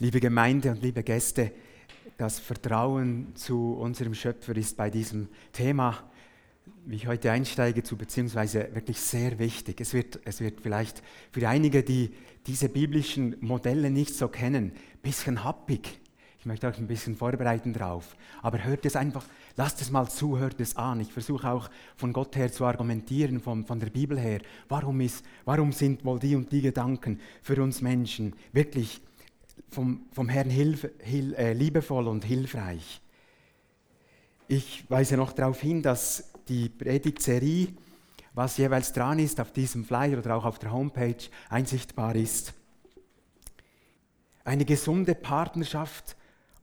Liebe Gemeinde und liebe Gäste, das Vertrauen zu unserem Schöpfer ist bei diesem Thema, wie ich heute einsteige, zu beziehungsweise wirklich sehr wichtig. Es wird, es wird vielleicht für einige, die diese biblischen Modelle nicht so kennen, ein bisschen happig. Ich möchte euch ein bisschen vorbereiten drauf. Aber hört es einfach, lasst es mal zu, hört es an. Ich versuche auch von Gott her zu argumentieren, von, von der Bibel her. Warum, ist, warum sind wohl die und die Gedanken für uns Menschen wirklich vom, vom Herrn hilf, hil, äh, liebevoll und hilfreich? Ich weise noch darauf hin, dass die Predigtserie, was jeweils dran ist, auf diesem Flyer oder auch auf der Homepage einsichtbar ist. Eine gesunde Partnerschaft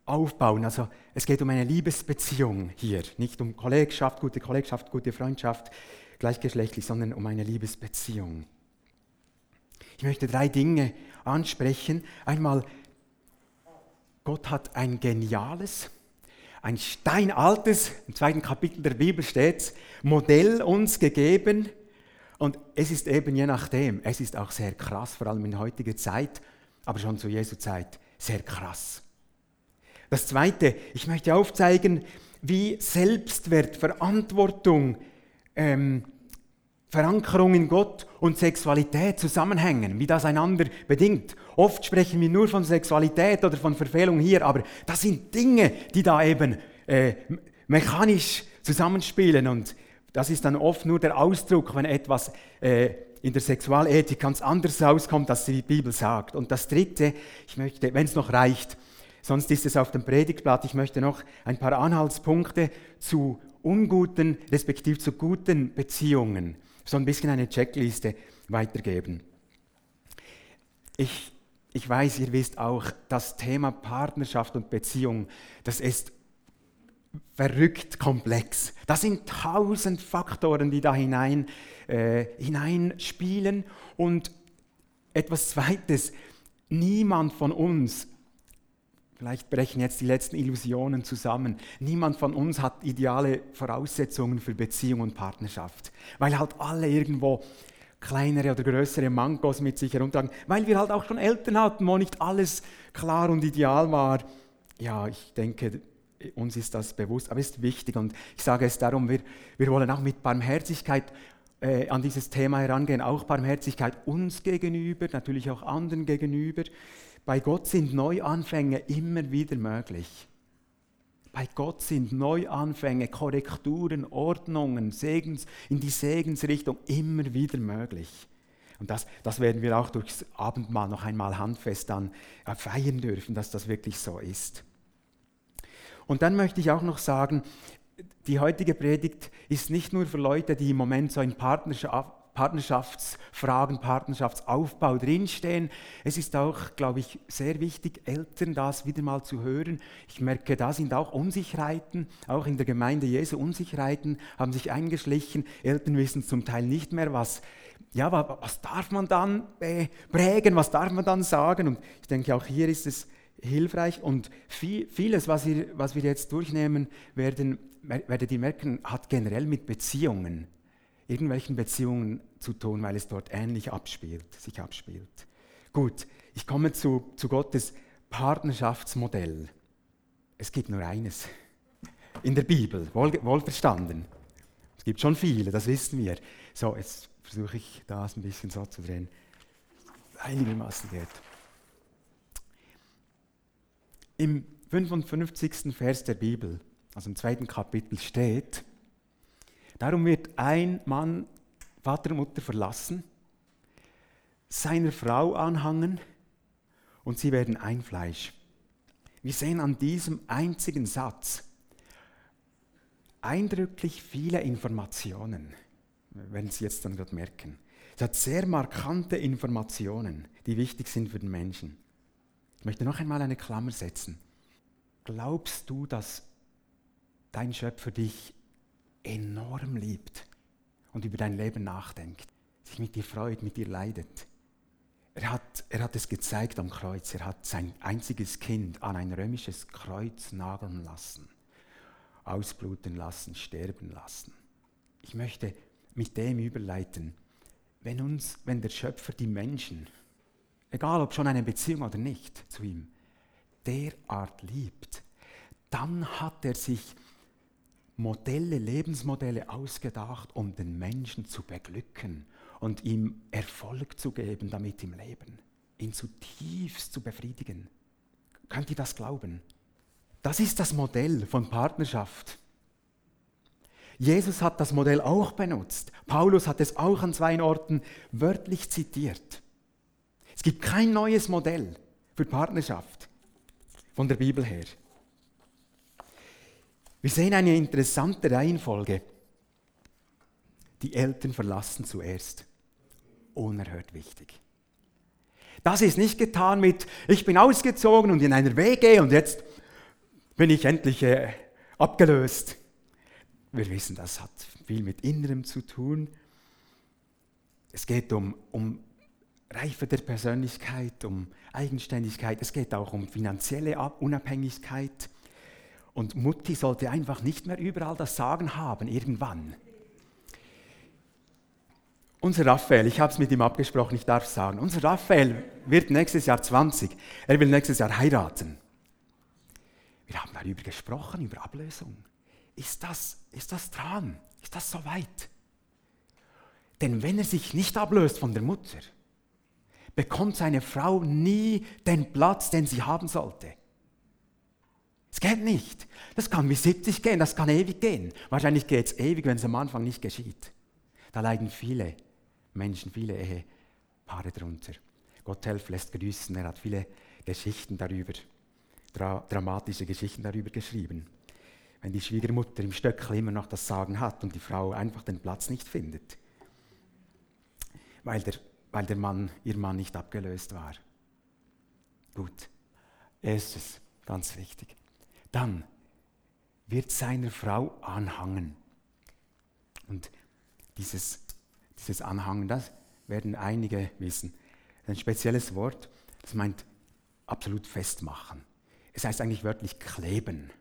aufbauen. Also es geht um eine Liebesbeziehung hier, nicht um Kollegschaft, gute Kollegschaft, gute Freundschaft, gleichgeschlechtlich, sondern um eine Liebesbeziehung. Ich möchte drei Dinge ansprechen. Einmal, Gott hat ein geniales, ein steinaltes, im zweiten Kapitel der Bibel steht Modell uns gegeben. Und es ist eben je nachdem, es ist auch sehr krass, vor allem in heutiger Zeit, aber schon zu Jesu Zeit, sehr krass. Das Zweite, ich möchte aufzeigen, wie Selbstwert, Verantwortung, ähm, Verankerung in Gott und Sexualität zusammenhängen, wie das einander bedingt. Oft sprechen wir nur von Sexualität oder von Verfehlung hier, aber das sind Dinge, die da eben äh, mechanisch zusammenspielen und das ist dann oft nur der Ausdruck, wenn etwas äh, in der Sexualethik ganz anders rauskommt, als die Bibel sagt. Und das Dritte, ich möchte, wenn es noch reicht, sonst ist es auf dem Predigtblatt. Ich möchte noch ein paar Anhaltspunkte zu unguten, respektive zu guten Beziehungen, so ein bisschen eine Checkliste weitergeben. Ich, ich weiß, ihr wisst auch, das Thema Partnerschaft und Beziehung, das ist verrückt komplex. Das sind tausend Faktoren, die da hinein, äh, hineinspielen. Und etwas Zweites, niemand von uns Vielleicht brechen jetzt die letzten Illusionen zusammen. Niemand von uns hat ideale Voraussetzungen für Beziehung und Partnerschaft, weil halt alle irgendwo kleinere oder größere Mankos mit sich herumtragen, weil wir halt auch schon Eltern hatten, wo nicht alles klar und ideal war. Ja, ich denke, uns ist das bewusst, aber es ist wichtig und ich sage es darum, wir, wir wollen auch mit Barmherzigkeit äh, an dieses Thema herangehen, auch Barmherzigkeit uns gegenüber, natürlich auch anderen gegenüber. Bei Gott sind Neuanfänge immer wieder möglich. Bei Gott sind Neuanfänge, Korrekturen, Ordnungen, Segens, in die Segensrichtung immer wieder möglich. Und das, das werden wir auch durchs Abendmahl noch einmal handfest dann äh, feiern dürfen, dass das wirklich so ist. Und dann möchte ich auch noch sagen, die heutige Predigt ist nicht nur für Leute, die im Moment so in Partnerschaft Partnerschaftsfragen, Partnerschaftsaufbau drinstehen. Es ist auch, glaube ich, sehr wichtig, Eltern das wieder mal zu hören. Ich merke, da sind auch Unsicherheiten, auch in der Gemeinde Jesu Unsicherheiten haben sich eingeschlichen. Eltern wissen zum Teil nicht mehr, was, ja, was darf man dann äh, prägen, was darf man dann sagen. Und ich denke, auch hier ist es hilfreich und viel, vieles, was wir, was wir jetzt durchnehmen werden, werdet ihr merken, hat generell mit Beziehungen irgendwelchen Beziehungen zu tun, weil es dort ähnlich abspielt, sich abspielt. Gut, ich komme zu, zu Gottes Partnerschaftsmodell. Es gibt nur eines in der Bibel, wohl, wohlverstanden. Es gibt schon viele, das wissen wir. So, jetzt versuche ich das ein bisschen so zu drehen. Einigermaßen geht. Im 55. Vers der Bibel, also im zweiten Kapitel, steht, Darum wird ein Mann Vater und Mutter verlassen, seiner Frau anhangen und sie werden ein Fleisch. Wir sehen an diesem einzigen Satz eindrücklich viele Informationen, werden Sie jetzt dann gerade merken. Es hat sehr markante Informationen, die wichtig sind für den Menschen. Ich möchte noch einmal eine Klammer setzen. Glaubst du, dass dein Schöpfer dich enorm liebt und über dein Leben nachdenkt, sich mit dir freut, mit dir leidet. Er hat, er hat es gezeigt am Kreuz. Er hat sein einziges Kind an ein römisches Kreuz nageln lassen, ausbluten lassen, sterben lassen. Ich möchte mit dem überleiten, wenn uns, wenn der Schöpfer die Menschen, egal ob schon eine Beziehung oder nicht zu ihm, derart liebt, dann hat er sich Modelle, Lebensmodelle ausgedacht, um den Menschen zu beglücken und ihm Erfolg zu geben damit im Leben, ihn zutiefst zu befriedigen. Könnt ihr das glauben? Das ist das Modell von Partnerschaft. Jesus hat das Modell auch benutzt. Paulus hat es auch an zwei Orten wörtlich zitiert. Es gibt kein neues Modell für Partnerschaft von der Bibel her. Wir sehen eine interessante Reihenfolge. Die Eltern verlassen zuerst. Unerhört wichtig. Das ist nicht getan mit, ich bin ausgezogen und in einer WG und jetzt bin ich endlich äh, abgelöst. Wir wissen, das hat viel mit Innerem zu tun. Es geht um, um Reife der Persönlichkeit, um Eigenständigkeit. Es geht auch um finanzielle Unabhängigkeit. Und Mutti sollte einfach nicht mehr überall das Sagen haben, irgendwann. Unser Raphael, ich habe es mit ihm abgesprochen, ich darf sagen, unser Raphael wird nächstes Jahr 20. Er will nächstes Jahr heiraten. Wir haben darüber gesprochen, über Ablösung. Ist das, ist das dran? Ist das soweit? Denn wenn er sich nicht ablöst von der Mutter, bekommt seine Frau nie den Platz, den sie haben sollte. Es geht nicht. Das kann bis 70 gehen, das kann ewig gehen. Wahrscheinlich geht es ewig, wenn es am Anfang nicht geschieht. Da leiden viele Menschen, viele Ehepaare drunter. Gotthelf lässt grüßen, er hat viele Geschichten darüber, dra dramatische Geschichten darüber geschrieben. Wenn die Schwiegermutter im Stöckl immer noch das Sagen hat und die Frau einfach den Platz nicht findet, weil der, weil der Mann, ihr Mann nicht abgelöst war. Gut, erstes, ganz wichtig. Dann wird seiner Frau anhangen. Und dieses, dieses Anhangen, das werden einige wissen. Ein spezielles Wort, das meint absolut festmachen. Es heißt eigentlich wörtlich kleben.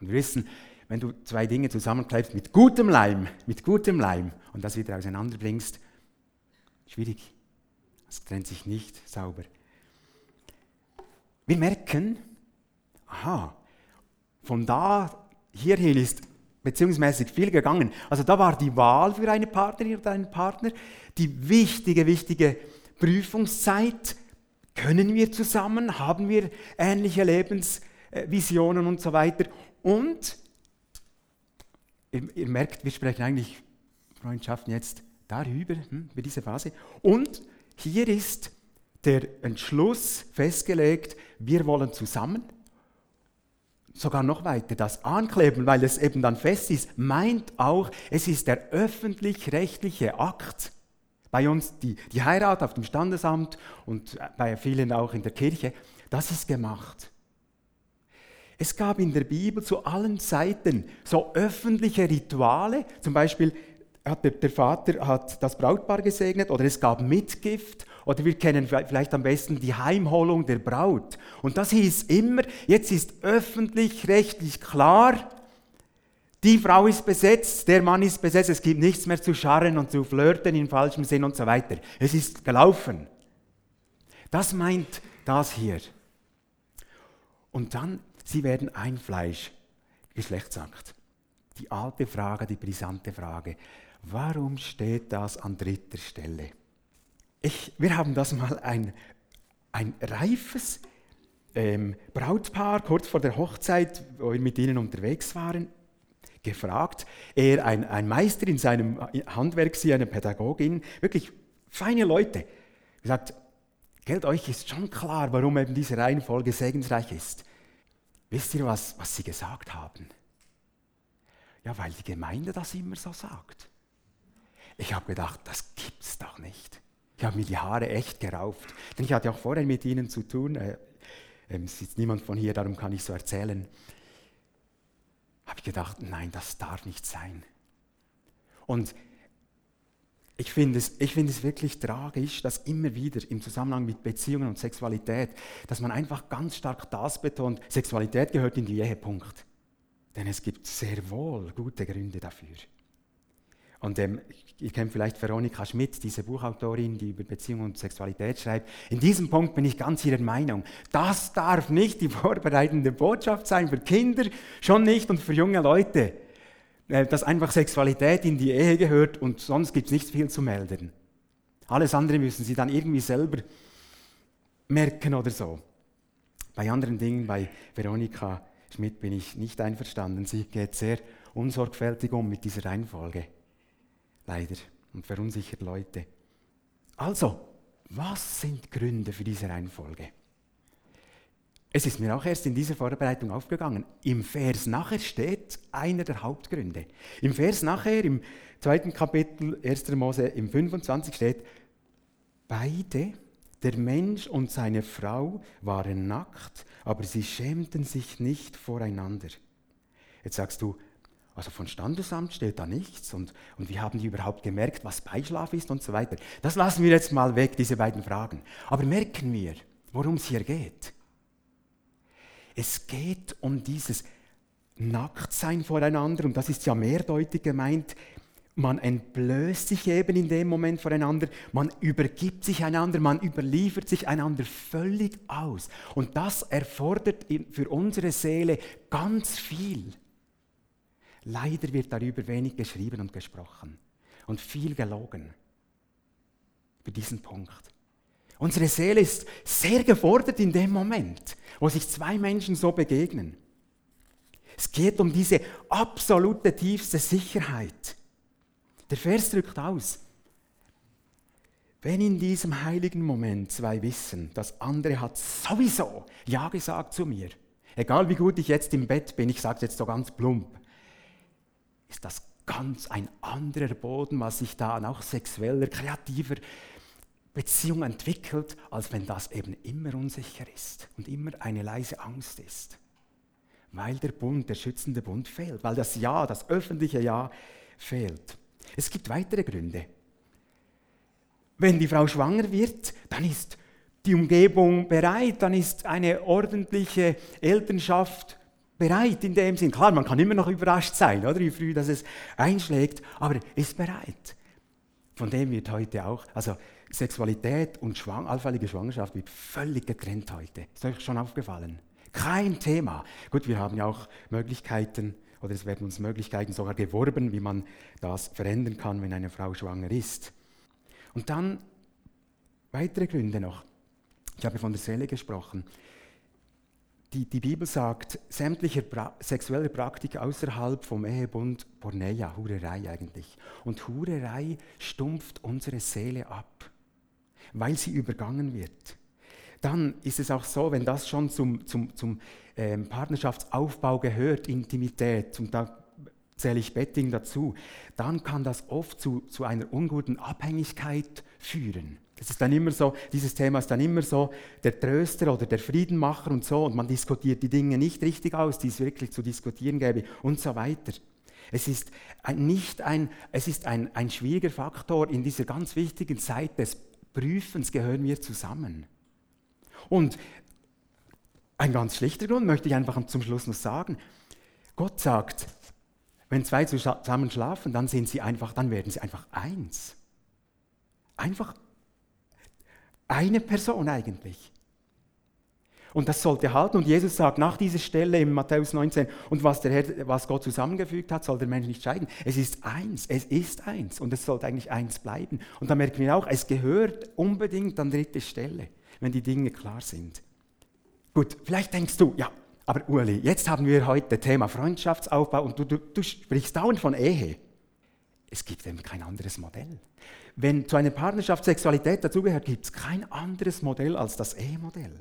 Und wir wissen, wenn du zwei Dinge zusammenklebst mit gutem Leim, mit gutem Leim und das wieder auseinanderbringst, schwierig. Es trennt sich nicht sauber. Wir merken, aha, von da hierhin ist beziehungsmäßig viel gegangen. Also da war die Wahl für eine Partnerin oder einen Partner, die wichtige, wichtige Prüfungszeit. Können wir zusammen? Haben wir ähnliche Lebensvisionen und so weiter? Und ihr, ihr merkt, wir sprechen eigentlich Freundschaften jetzt darüber, hm, über diese Phase. Und hier ist der Entschluss festgelegt, wir wollen zusammen, sogar noch weiter, das Ankleben, weil es eben dann fest ist, meint auch, es ist der öffentlich-rechtliche Akt. Bei uns die, die Heirat auf dem Standesamt und bei vielen auch in der Kirche, das ist gemacht. Es gab in der Bibel zu allen Zeiten so öffentliche Rituale, zum Beispiel hat der, Vater hat das Brautpaar gesegnet oder es gab Mitgift oder wir kennen vielleicht am besten die Heimholung der Braut. Und das hieß immer, jetzt ist öffentlich-rechtlich klar, die Frau ist besetzt, der Mann ist besetzt, es gibt nichts mehr zu scharren und zu flirten in falschem Sinn und so weiter. Es ist gelaufen. Das meint das hier. Und dann Sie werden ein Fleisch, Geschlechtsakt. Die alte Frage, die brisante Frage. Warum steht das an dritter Stelle? Ich, wir haben das mal ein, ein reifes ähm, Brautpaar kurz vor der Hochzeit, wo wir mit ihnen unterwegs waren, gefragt. Er, ein, ein Meister in seinem Handwerk, sie eine Pädagogin, wirklich feine Leute. Gesagt, Geld euch ist schon klar, warum eben diese Reihenfolge segensreich ist. Wisst ihr, was, was sie gesagt haben? Ja, weil die Gemeinde das immer so sagt. Ich habe gedacht, das gibt's doch nicht. Ich habe mir die Haare echt gerauft. Denn ich hatte auch vorher mit ihnen zu tun. Äh, ähm, ist niemand von hier, darum kann ich so erzählen. Habe ich gedacht, nein, das darf nicht sein. Und ich finde es, find es wirklich tragisch, dass immer wieder im Zusammenhang mit Beziehungen und Sexualität, dass man einfach ganz stark das betont, Sexualität gehört in die Ehepunkt. Denn es gibt sehr wohl gute Gründe dafür. Und ähm, ihr kennt vielleicht Veronika Schmidt, diese Buchautorin, die über Beziehung und Sexualität schreibt. In diesem Punkt bin ich ganz ihrer Meinung. Das darf nicht die vorbereitende Botschaft sein für Kinder, schon nicht und für junge Leute. Äh, dass einfach Sexualität in die Ehe gehört und sonst gibt es nicht viel zu melden. Alles andere müssen sie dann irgendwie selber merken oder so. Bei anderen Dingen, bei Veronika Schmidt bin ich nicht einverstanden. Sie geht sehr unsorgfältig um mit dieser Reihenfolge. Leider. Und verunsichert Leute. Also, was sind Gründe für diese Reihenfolge? Es ist mir auch erst in dieser Vorbereitung aufgegangen. Im Vers nachher steht einer der Hauptgründe. Im Vers nachher, im zweiten Kapitel 1. Mose, im 25 steht, beide, der Mensch und seine Frau, waren nackt, aber sie schämten sich nicht voreinander. Jetzt sagst du, also von Standesamt steht da nichts und, und wie haben die überhaupt gemerkt, was Beischlaf ist und so weiter. Das lassen wir jetzt mal weg, diese beiden Fragen. Aber merken wir, worum es hier geht. Es geht um dieses Nacktsein voreinander und das ist ja mehrdeutig gemeint. Man entblößt sich eben in dem Moment voreinander, man übergibt sich einander, man überliefert sich einander völlig aus. Und das erfordert für unsere Seele ganz viel. Leider wird darüber wenig geschrieben und gesprochen und viel gelogen für diesen Punkt. Unsere Seele ist sehr gefordert in dem Moment, wo sich zwei Menschen so begegnen. Es geht um diese absolute tiefste Sicherheit. Der Vers drückt aus, wenn in diesem heiligen Moment zwei wissen, das andere hat sowieso Ja gesagt zu mir, egal wie gut ich jetzt im Bett bin, ich sage es jetzt so ganz plump, ist das ganz ein anderer Boden, was sich da auch sexueller, kreativer Beziehung entwickelt, als wenn das eben immer unsicher ist und immer eine leise Angst ist. Weil der Bund, der schützende Bund fehlt, weil das Ja, das öffentliche Ja fehlt. Es gibt weitere Gründe. Wenn die Frau schwanger wird, dann ist die Umgebung bereit, dann ist eine ordentliche Elternschaft bereit in dem Sinn. Klar, man kann immer noch überrascht sein, oder wie früh das es einschlägt, aber ist bereit. Von dem wird heute auch, also Sexualität und Schwang, allfällige Schwangerschaft wird völlig getrennt heute. Ist euch schon aufgefallen? Kein Thema. Gut, wir haben ja auch Möglichkeiten, oder es werden uns Möglichkeiten sogar geworben, wie man das verändern kann, wenn eine Frau schwanger ist. Und dann weitere Gründe noch. Ich habe von der Seele gesprochen die, die Bibel sagt, sämtliche pra sexuelle Praktik außerhalb vom Ehebund, Porneia, Hurerei eigentlich. Und Hurerei stumpft unsere Seele ab, weil sie übergangen wird. Dann ist es auch so, wenn das schon zum, zum, zum ähm, Partnerschaftsaufbau gehört, Intimität, und da zähle ich Betting dazu, dann kann das oft zu, zu einer unguten Abhängigkeit führen. Es ist dann immer so, dieses Thema ist dann immer so, der Tröster oder der Friedenmacher und so, und man diskutiert die Dinge nicht richtig aus, die es wirklich zu diskutieren gäbe und so weiter. Es ist ein, nicht ein, es ist ein, ein schwieriger Faktor. In dieser ganz wichtigen Zeit des Prüfens gehören wir zusammen. Und ein ganz schlichter Grund möchte ich einfach zum Schluss noch sagen. Gott sagt, wenn zwei zusammen schlafen, dann sind sie einfach, dann werden sie einfach eins. Einfach eine Person eigentlich. Und das sollte halten. Und Jesus sagt nach dieser Stelle in Matthäus 19, und was, der Herr, was Gott zusammengefügt hat, soll der Mensch nicht scheiden. Es ist eins, es ist eins und es sollte eigentlich eins bleiben. Und da merken wir auch, es gehört unbedingt an dritte Stelle, wenn die Dinge klar sind. Gut, vielleicht denkst du, ja, aber Uli, jetzt haben wir heute Thema Freundschaftsaufbau und du, du, du sprichst dauernd von Ehe. Es gibt eben kein anderes Modell. Wenn zu einer Partnerschaft Sexualität dazugehört, gibt es kein anderes Modell als das Ehemodell.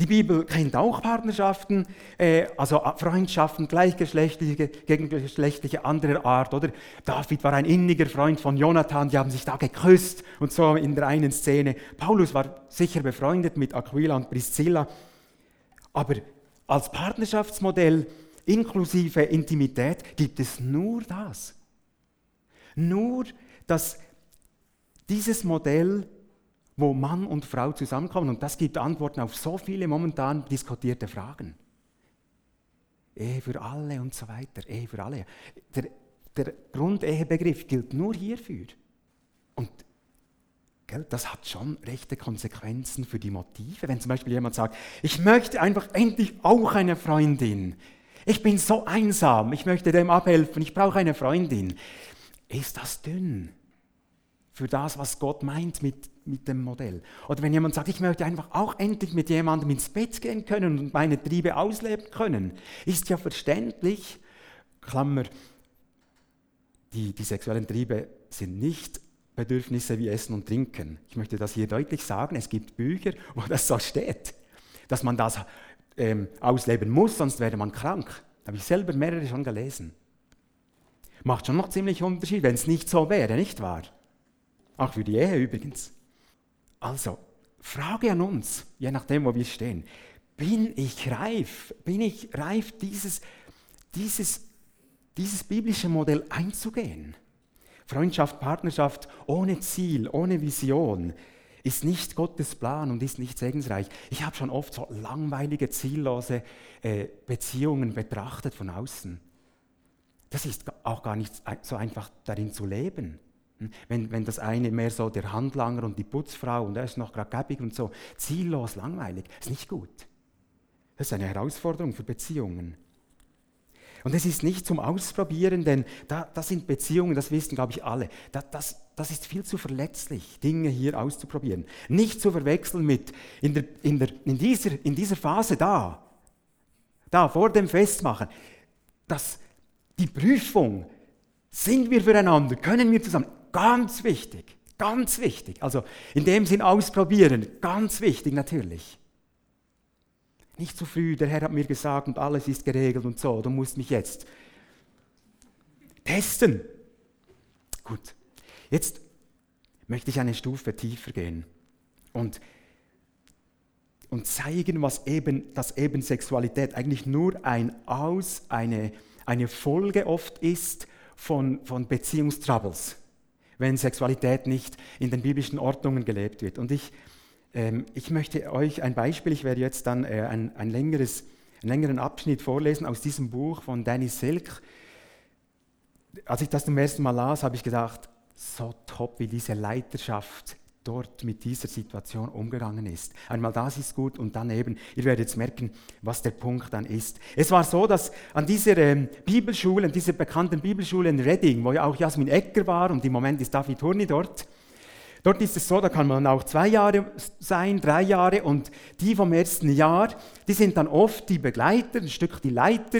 Die Bibel kennt auch Partnerschaften, äh, also Freundschaften, gleichgeschlechtliche, gegengeschlechtliche anderer Art, oder? David war ein inniger Freund von Jonathan, die haben sich da geküsst und so in der einen Szene. Paulus war sicher befreundet mit Aquila und Priscilla. Aber als Partnerschaftsmodell inklusive Intimität gibt es nur das. Nur, dass dieses Modell, wo Mann und Frau zusammenkommen, und das gibt Antworten auf so viele momentan diskutierte Fragen. Ehe für alle und so weiter, Ehe für alle. Der der Grundehebegriff gilt nur hierfür. Und gell, das hat schon rechte Konsequenzen für die Motive. Wenn zum Beispiel jemand sagt, ich möchte einfach endlich auch eine Freundin. Ich bin so einsam, ich möchte dem abhelfen, ich brauche eine Freundin. Ist das dünn für das, was Gott meint mit, mit dem Modell? Oder wenn jemand sagt, ich möchte einfach auch endlich mit jemandem ins Bett gehen können und meine Triebe ausleben können, ist ja verständlich, Klammer, die, die sexuellen Triebe sind nicht Bedürfnisse wie Essen und Trinken. Ich möchte das hier deutlich sagen. Es gibt Bücher, wo das so steht, dass man das ähm, ausleben muss, sonst wäre man krank. Habe ich selber mehrere schon gelesen. Macht schon noch ziemlich Unterschied, wenn es nicht so wäre, nicht wahr? Auch für die Ehe übrigens. Also, Frage an uns, je nachdem, wo wir stehen. Bin ich reif? Bin ich reif, dieses, dieses dieses biblische Modell einzugehen. Freundschaft, Partnerschaft ohne Ziel, ohne Vision ist nicht Gottes Plan und ist nicht segensreich. Ich habe schon oft so langweilige, ziellose äh, Beziehungen betrachtet von außen. Das ist auch gar nicht so einfach darin zu leben. Hm? Wenn, wenn das eine mehr so der Handlanger und die Putzfrau und er ist noch gerade gäbig und so, ziellos, langweilig, ist nicht gut. Das ist eine Herausforderung für Beziehungen. Und es ist nicht zum Ausprobieren, denn da, das sind Beziehungen, das wissen, glaube ich, alle. Da, das, das ist viel zu verletzlich, Dinge hier auszuprobieren. Nicht zu verwechseln mit in, der, in, der, in, dieser, in dieser Phase da, da vor dem Festmachen, dass die Prüfung, sind wir füreinander, können wir zusammen, ganz wichtig, ganz wichtig. Also in dem Sinn ausprobieren, ganz wichtig natürlich. Nicht zu früh, der Herr hat mir gesagt und alles ist geregelt und so, du musst mich jetzt testen. Gut, jetzt möchte ich eine Stufe tiefer gehen und, und zeigen, was eben, dass eben Sexualität eigentlich nur ein Aus, eine, eine Folge oft ist von, von Beziehungstroubles, wenn Sexualität nicht in den biblischen Ordnungen gelebt wird. Und ich ähm, ich möchte euch ein Beispiel, ich werde jetzt dann äh, ein, ein längeres, einen längeren Abschnitt vorlesen aus diesem Buch von Danny Silk. Als ich das zum ersten Mal las, habe ich gedacht, so top, wie diese Leiterschaft dort mit dieser Situation umgegangen ist. Einmal das ist gut und dann eben, ihr werdet jetzt merken, was der Punkt dann ist. Es war so, dass an dieser ähm, Bibelschule, an dieser bekannten Bibelschule in Reading, wo ja auch Jasmin Ecker war und im Moment ist David Hurni dort, Dort ist es so, da kann man auch zwei Jahre sein, drei Jahre und die vom ersten Jahr, die sind dann oft die Begleiter, ein Stück die Leiter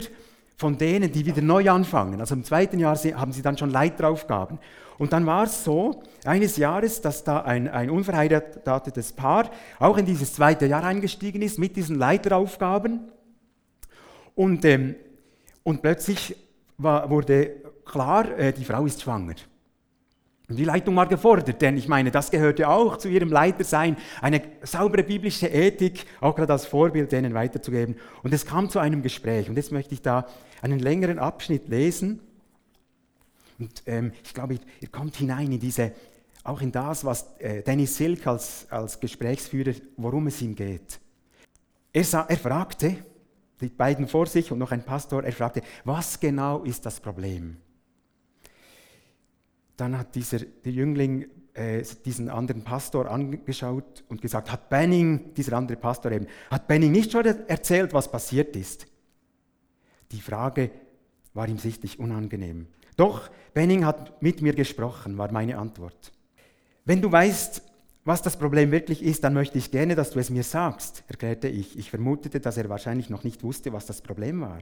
von denen, die wieder neu anfangen. Also im zweiten Jahr haben sie dann schon Leiteraufgaben. Und dann war es so, eines Jahres, dass da ein, ein unverheiratetes Paar auch in dieses zweite Jahr eingestiegen ist mit diesen Leiteraufgaben. Und, ähm, und plötzlich war, wurde klar, äh, die Frau ist schwanger. Und die Leitung war gefordert, denn ich meine, das gehörte auch zu ihrem Leitersein, eine saubere biblische Ethik, auch gerade als Vorbild denen weiterzugeben. Und es kam zu einem Gespräch. Und jetzt möchte ich da einen längeren Abschnitt lesen. Und ähm, ich glaube, ihr kommt hinein in diese, auch in das, was äh, Dennis Silk als, als Gesprächsführer, worum es ihm geht. Er, sah, er fragte, die beiden vor sich und noch ein Pastor, er fragte, was genau ist das Problem? Dann hat dieser, der Jüngling äh, diesen anderen Pastor angeschaut und gesagt, hat Benning, dieser andere Pastor eben, hat Benning nicht schon erzählt, was passiert ist? Die Frage war ihm sichtlich unangenehm. Doch, Benning hat mit mir gesprochen, war meine Antwort. Wenn du weißt, was das Problem wirklich ist, dann möchte ich gerne, dass du es mir sagst, erklärte ich. Ich vermutete, dass er wahrscheinlich noch nicht wusste, was das Problem war.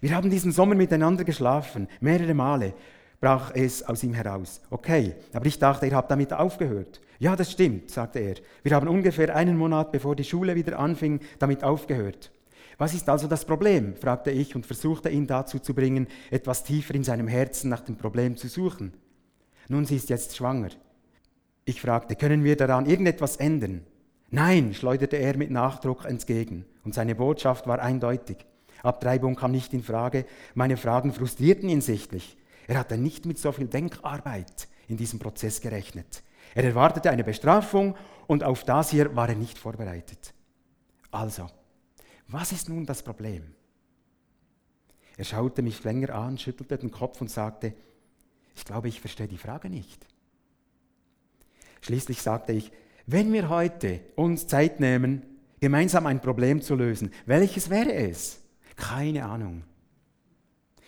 Wir haben diesen Sommer miteinander geschlafen, mehrere Male brach es aus ihm heraus. Okay, aber ich dachte, ihr habt damit aufgehört. Ja, das stimmt, sagte er. Wir haben ungefähr einen Monat, bevor die Schule wieder anfing, damit aufgehört. Was ist also das Problem? fragte ich und versuchte ihn dazu zu bringen, etwas tiefer in seinem Herzen nach dem Problem zu suchen. Nun, sie ist jetzt schwanger. Ich fragte, können wir daran irgendetwas ändern? Nein, schleuderte er mit Nachdruck entgegen, und seine Botschaft war eindeutig. Abtreibung kam nicht in Frage, meine Fragen frustrierten ihn sichtlich. Er hatte nicht mit so viel Denkarbeit in diesem Prozess gerechnet. Er erwartete eine Bestrafung und auf das hier war er nicht vorbereitet. Also, was ist nun das Problem? Er schaute mich länger an, schüttelte den Kopf und sagte, ich glaube, ich verstehe die Frage nicht. Schließlich sagte ich, wenn wir heute uns Zeit nehmen, gemeinsam ein Problem zu lösen, welches wäre es? Keine Ahnung.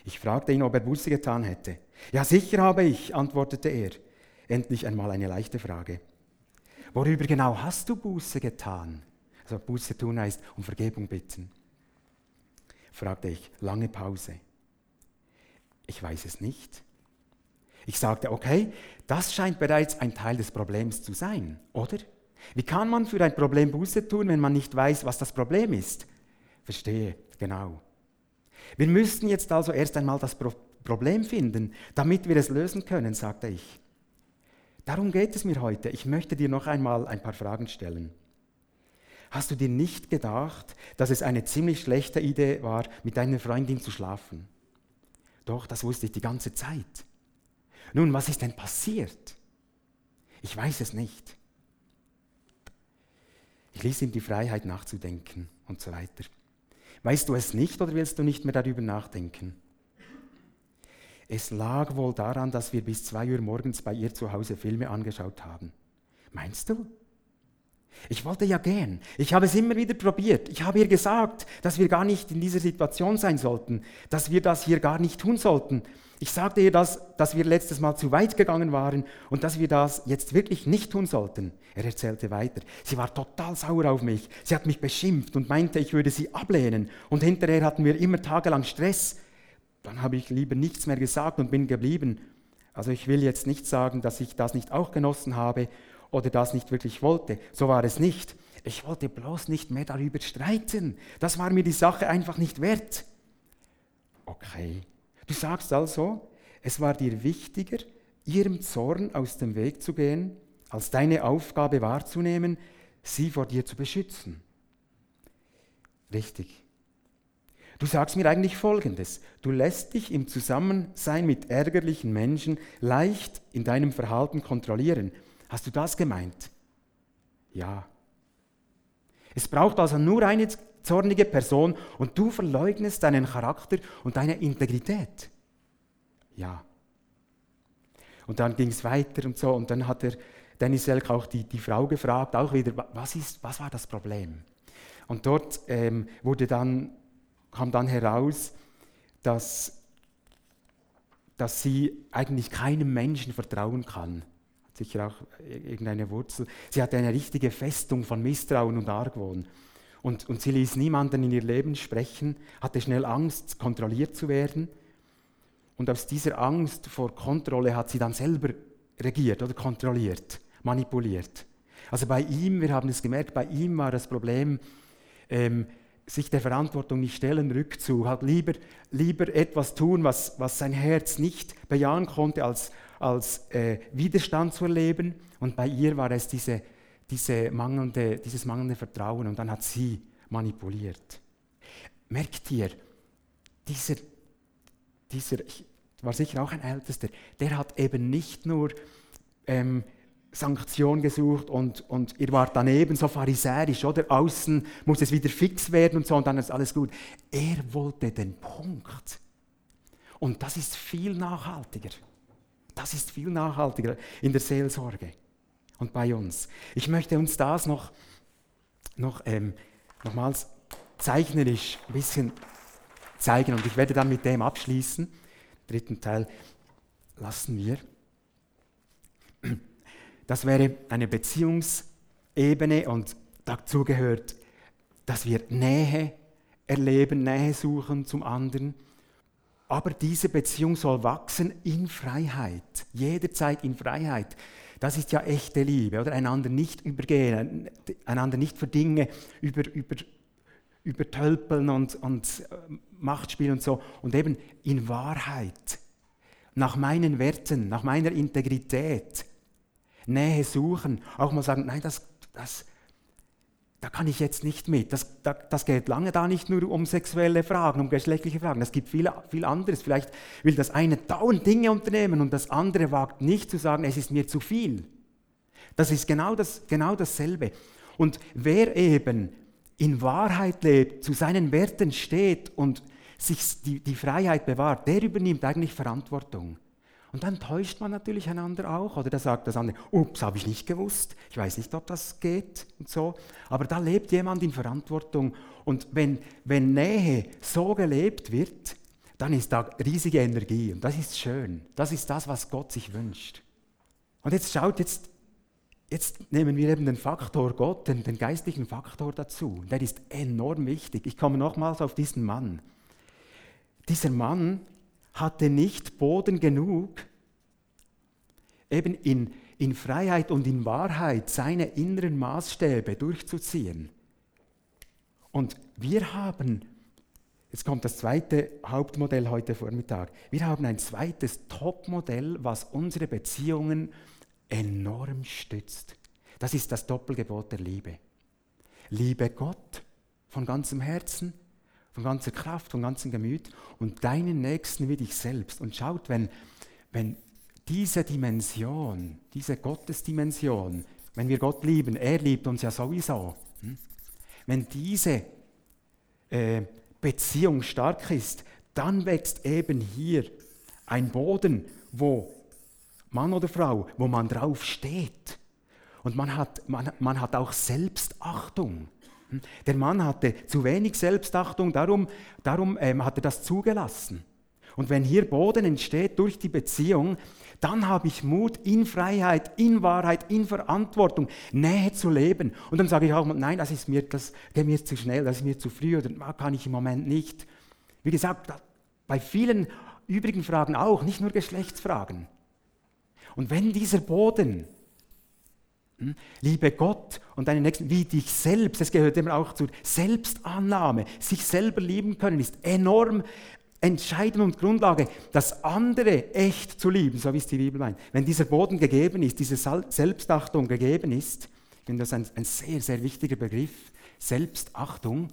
Ich fragte ihn, ob er Buße getan hätte. Ja, sicher habe ich, antwortete er. Endlich einmal eine leichte Frage. Worüber genau hast du Buße getan? Also Buße tun heißt um Vergebung bitten. Fragte ich, lange Pause. Ich weiß es nicht. Ich sagte, okay, das scheint bereits ein Teil des Problems zu sein, oder? Wie kann man für ein Problem Buße tun, wenn man nicht weiß, was das Problem ist? Verstehe, genau. Wir müssten jetzt also erst einmal das Pro Problem finden, damit wir es lösen können, sagte ich. Darum geht es mir heute. Ich möchte dir noch einmal ein paar Fragen stellen. Hast du dir nicht gedacht, dass es eine ziemlich schlechte Idee war, mit deiner Freundin zu schlafen? Doch, das wusste ich die ganze Zeit. Nun, was ist denn passiert? Ich weiß es nicht. Ich ließ ihm die Freiheit nachzudenken und so weiter. Weißt du es nicht oder willst du nicht mehr darüber nachdenken? Es lag wohl daran, dass wir bis zwei Uhr morgens bei ihr zu Hause Filme angeschaut haben. Meinst du? Ich wollte ja gehen. Ich habe es immer wieder probiert. Ich habe ihr gesagt, dass wir gar nicht in dieser Situation sein sollten, dass wir das hier gar nicht tun sollten. Ich sagte ihr das, dass wir letztes Mal zu weit gegangen waren und dass wir das jetzt wirklich nicht tun sollten. Er erzählte weiter. Sie war total sauer auf mich. Sie hat mich beschimpft und meinte, ich würde sie ablehnen. Und hinterher hatten wir immer tagelang Stress. Dann habe ich lieber nichts mehr gesagt und bin geblieben. Also ich will jetzt nicht sagen, dass ich das nicht auch genossen habe oder das nicht wirklich wollte. So war es nicht. Ich wollte bloß nicht mehr darüber streiten. Das war mir die Sache einfach nicht wert. Okay, Du sagst also, es war dir wichtiger, ihrem Zorn aus dem Weg zu gehen, als deine Aufgabe wahrzunehmen, sie vor dir zu beschützen. Richtig. Du sagst mir eigentlich Folgendes. Du lässt dich im Zusammensein mit ärgerlichen Menschen leicht in deinem Verhalten kontrollieren. Hast du das gemeint? Ja. Es braucht also nur eine zornige Person und du verleugnest deinen Charakter und deine Integrität. Ja. Und dann ging es weiter und so und dann hat der Dennis Selk auch die, die Frau gefragt, auch wieder, was, ist, was war das Problem? Und dort ähm, wurde dann, kam dann heraus, dass, dass sie eigentlich keinem Menschen vertrauen kann. Sicher auch irgendeine Wurzel. Sie hatte eine richtige Festung von Misstrauen und Argwohn. Und, und sie ließ niemanden in ihr Leben sprechen, hatte schnell Angst, kontrolliert zu werden. Und aus dieser Angst vor Kontrolle hat sie dann selber regiert oder kontrolliert, manipuliert. Also bei ihm, wir haben es gemerkt, bei ihm war das Problem, ähm, sich der Verantwortung nicht stellen, Rückzug, halt lieber, lieber etwas tun, was, was sein Herz nicht bejahen konnte, als, als äh, Widerstand zu erleben. Und bei ihr war es diese diese mangelnde, dieses mangelnde Vertrauen und dann hat sie manipuliert. Merkt ihr, dieser, dieser war sicher auch ein Ältester, der hat eben nicht nur ähm, Sanktion gesucht und, und ihr wart daneben so pharisäisch, oder? Außen muss es wieder fix werden und so und dann ist alles gut. Er wollte den Punkt. Und das ist viel nachhaltiger. Das ist viel nachhaltiger in der Seelsorge und bei uns. Ich möchte uns das noch, noch ähm, nochmals zeichnerisch ein bisschen zeigen und ich werde dann mit dem abschließen. Dritten Teil lassen wir. Das wäre eine Beziehungsebene und dazu gehört, dass wir Nähe erleben, Nähe suchen zum anderen. Aber diese Beziehung soll wachsen in Freiheit, jederzeit in Freiheit. Das ist ja echte Liebe, oder? Einander nicht übergehen, einander nicht für Dinge über, über, übertölpeln und, und äh, Macht spielen und so. Und eben in Wahrheit, nach meinen Werten, nach meiner Integrität, Nähe suchen, auch mal sagen, nein, das, das, da kann ich jetzt nicht mit. Das, da, das geht lange da nicht nur um sexuelle Fragen, um geschlechtliche Fragen. Es gibt viel, viel anderes. Vielleicht will das eine dauernd Dinge unternehmen und das andere wagt nicht zu sagen, es ist mir zu viel. Das ist genau, das, genau dasselbe. Und wer eben in Wahrheit lebt, zu seinen Werten steht und sich die, die Freiheit bewahrt, der übernimmt eigentlich Verantwortung. Und dann täuscht man natürlich einander auch. Oder da sagt das andere, ups, habe ich nicht gewusst. Ich weiß nicht, ob das geht und so. Aber da lebt jemand in Verantwortung. Und wenn, wenn Nähe so gelebt wird, dann ist da riesige Energie. Und das ist schön. Das ist das, was Gott sich wünscht. Und jetzt schaut, jetzt, jetzt nehmen wir eben den Faktor Gott, den, den geistlichen Faktor dazu. Der ist enorm wichtig. Ich komme nochmals auf diesen Mann. Dieser Mann hatte nicht Boden genug, eben in, in Freiheit und in Wahrheit seine inneren Maßstäbe durchzuziehen. Und wir haben, jetzt kommt das zweite Hauptmodell heute Vormittag, wir haben ein zweites Topmodell, was unsere Beziehungen enorm stützt. Das ist das Doppelgebot der Liebe. Liebe Gott von ganzem Herzen, von ganzer Kraft, von ganzem Gemüt und deinen Nächsten wie dich selbst. Und schaut, wenn, wenn diese Dimension, diese Gottesdimension, wenn wir Gott lieben, er liebt uns ja sowieso, hm? wenn diese äh, Beziehung stark ist, dann wächst eben hier ein Boden, wo Mann oder Frau, wo man drauf steht. Und man hat, man, man hat auch Selbstachtung. Der Mann hatte zu wenig Selbstachtung, darum, darum ähm, hat er das zugelassen. Und wenn hier Boden entsteht durch die Beziehung, dann habe ich Mut, in Freiheit, in Wahrheit, in Verantwortung, Nähe zu leben. Und dann sage ich auch, nein, das ist mir, das geht mir zu schnell, das ist mir zu früh oder kann ich im Moment nicht. Wie gesagt, bei vielen übrigen Fragen auch, nicht nur Geschlechtsfragen. Und wenn dieser Boden hm? Liebe Gott und deinen Nächsten wie dich selbst. Es gehört immer auch zur Selbstannahme. Sich selber lieben können ist enorm entscheidend und Grundlage, das andere echt zu lieben, so wie es die Bibel meint. Wenn dieser Boden gegeben ist, diese Selbstachtung gegeben ist, ich finde das ein, ein sehr, sehr wichtiger Begriff, Selbstachtung,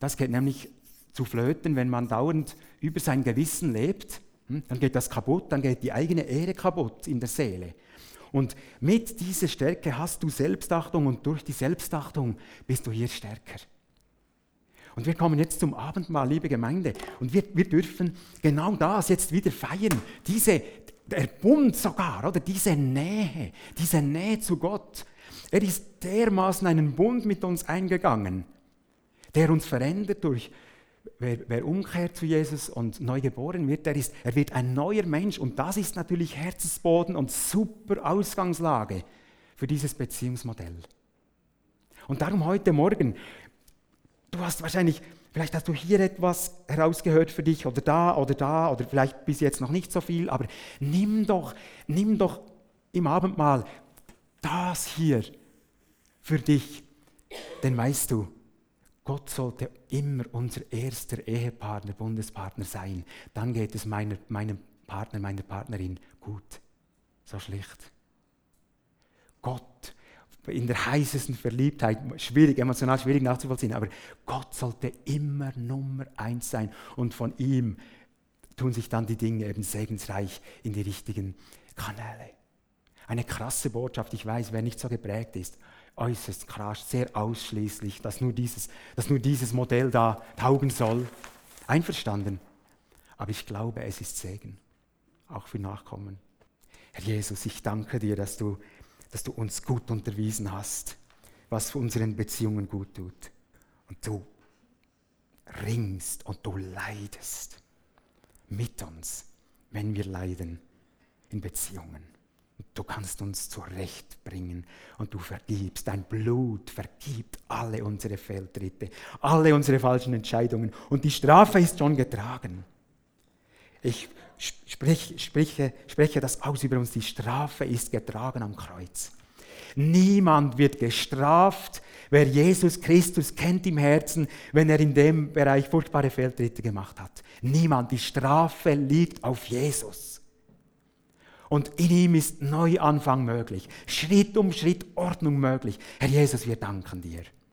das geht nämlich zu flöten, wenn man dauernd über sein Gewissen lebt, hm? dann geht das kaputt, dann geht die eigene Ehre kaputt in der Seele. Und mit dieser Stärke hast du Selbstachtung und durch die Selbstachtung bist du hier stärker. Und wir kommen jetzt zum Abendmahl, liebe Gemeinde. Und wir, wir dürfen genau das jetzt wieder feiern. Diese, der Bund sogar, oder diese Nähe, diese Nähe zu Gott. Er ist dermaßen einen Bund mit uns eingegangen, der uns verändert durch, wer, wer, umkehrt zu Jesus und neu geboren wird, der ist, er wird ein neuer Mensch. Und das ist natürlich Herzensboden und super Ausgangslage für dieses Beziehungsmodell. Und darum heute Morgen, du hast wahrscheinlich, vielleicht hast du hier etwas herausgehört für dich oder da oder da oder vielleicht bis jetzt noch nicht so viel, aber nimm doch, nimm doch im Abendmahl das hier für dich, denn weißt du, Gott sollte immer unser erster Ehepartner, Bundespartner sein. Dann geht es meiner, meinem Partner, meiner Partnerin gut. So schlicht. Gott in der heißesten Verliebtheit, schwierig, emotional schwierig nachzuvollziehen, aber Gott sollte immer Nummer eins sein und von ihm tun sich dann die Dinge eben segensreich in die richtigen Kanäle. Eine krasse Botschaft, ich weiß, wer nicht so geprägt ist, äußerst krass, sehr ausschließlich, dass nur, dieses, dass nur dieses Modell da taugen soll. Einverstanden. Aber ich glaube, es ist Segen, auch für Nachkommen. Herr Jesus, ich danke dir, dass du, dass du uns gut unterwiesen hast, was für unseren Beziehungen gut tut. Und du ringst und du leidest mit uns, wenn wir leiden in Beziehungen. Du kannst uns zurechtbringen und du vergibst. Dein Blut vergibt alle unsere Fehltritte, alle unsere falschen Entscheidungen und die Strafe ist schon getragen. Ich sprich, spreche, spreche das aus über uns. Die Strafe ist getragen am Kreuz. Niemand wird gestraft, wer Jesus Christus kennt im Herzen, wenn er in dem Bereich furchtbare Fehltritte gemacht hat. Niemand. Die Strafe liegt auf Jesus. Und in ihm ist Neuanfang möglich, Schritt um Schritt Ordnung möglich. Herr Jesus, wir danken dir.